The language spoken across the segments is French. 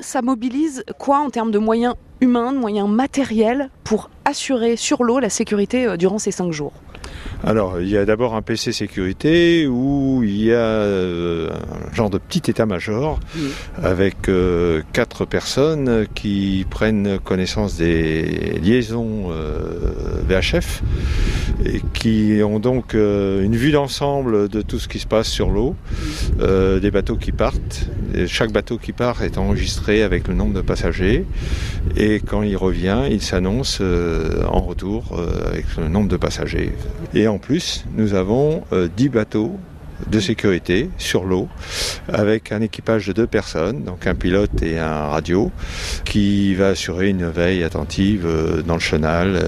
Ça mobilise quoi en termes de moyens humains, de moyens matériels pour assurer sur l'eau la sécurité euh, durant ces cinq jours? Alors, il y a d'abord un PC sécurité où il y a euh, un genre de petit état-major avec euh, quatre personnes qui prennent connaissance des liaisons VHF et qui ont donc une vue d'ensemble de tout ce qui se passe sur l'eau, des bateaux qui partent. chaque bateau qui part est enregistré avec le nombre de passagers et quand il revient, il s'annonce euh, en retour euh, avec le nombre de passagers. Et en plus, nous avons 10 euh, bateaux de sécurité sur l'eau avec un équipage de deux personnes, donc un pilote et un radio, qui va assurer une veille attentive dans le chenal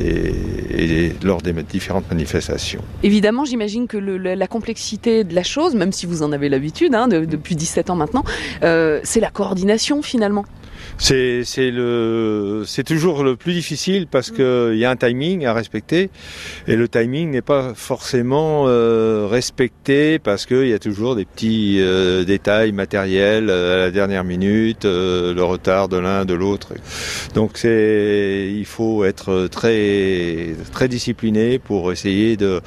et, lors des différentes manifestations. Évidemment, j'imagine que la complexité de la chose, même si vous en avez l'habitude hein, depuis 17 ans maintenant, c'est la coordination finalement. C'est le c'est toujours le plus difficile parce mm. qu'il y a un timing à respecter et le timing n'est pas forcément euh, respecté parce qu'il y a toujours des petits euh, détails matériels euh, à la dernière minute, le retard de l'un de l'autre. Donc c'est il faut être très très discipliné pour essayer de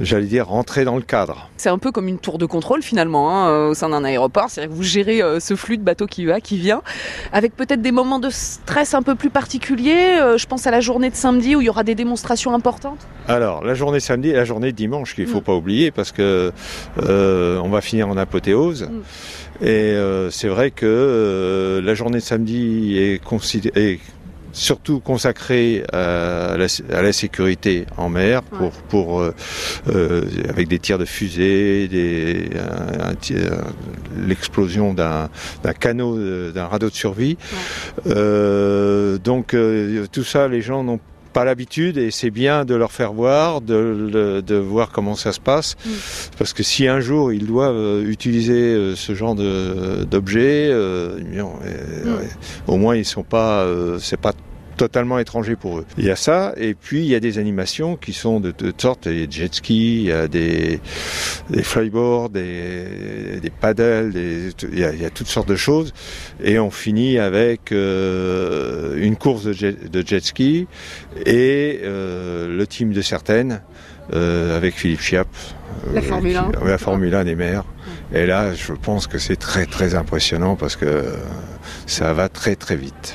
j'allais dire, rentrer dans le cadre. C'est un peu comme une tour de contrôle finalement hein, euh, au sein d'un aéroport, c'est-à-dire que vous gérez euh, ce flux de bateaux qui va, qui vient, avec peut-être des moments de stress un peu plus particuliers. Euh, je pense à la journée de samedi où il y aura des démonstrations importantes. Alors la journée samedi et la journée de dimanche qu'il ne faut mm. pas oublier parce que on va finir en apothéose. Mm. Et c'est vrai que la journée de samedi est, considérée surtout consacré à la, sécurité en mer pour, pour euh, euh, avec des tirs de fusée, des, l'explosion d'un, d'un canot, d'un radeau de survie. Euh, donc tout ça, les gens n'ont pas l'habitude et c'est bien de leur faire voir, de, de, voir comment ça se passe. Mm. Parce que si un jour ils doivent utiliser ce genre de, d'objet, mm. au moins ils sont pas, c'est pas totalement étranger pour eux. Il y a ça, et puis il y a des animations qui sont de toutes sortes, il y a des jet skis, il y a des, des flyboards, des, des paddles, des, il, y a, il, y a, toutes sortes de choses, et on finit avec euh, une course de jet, de jet ski et euh, le team de certaines euh, avec Philippe Chiap. La Formule 1. la Formule 1 des mers. Et là, je pense que c'est très très impressionnant parce que ça va très très vite.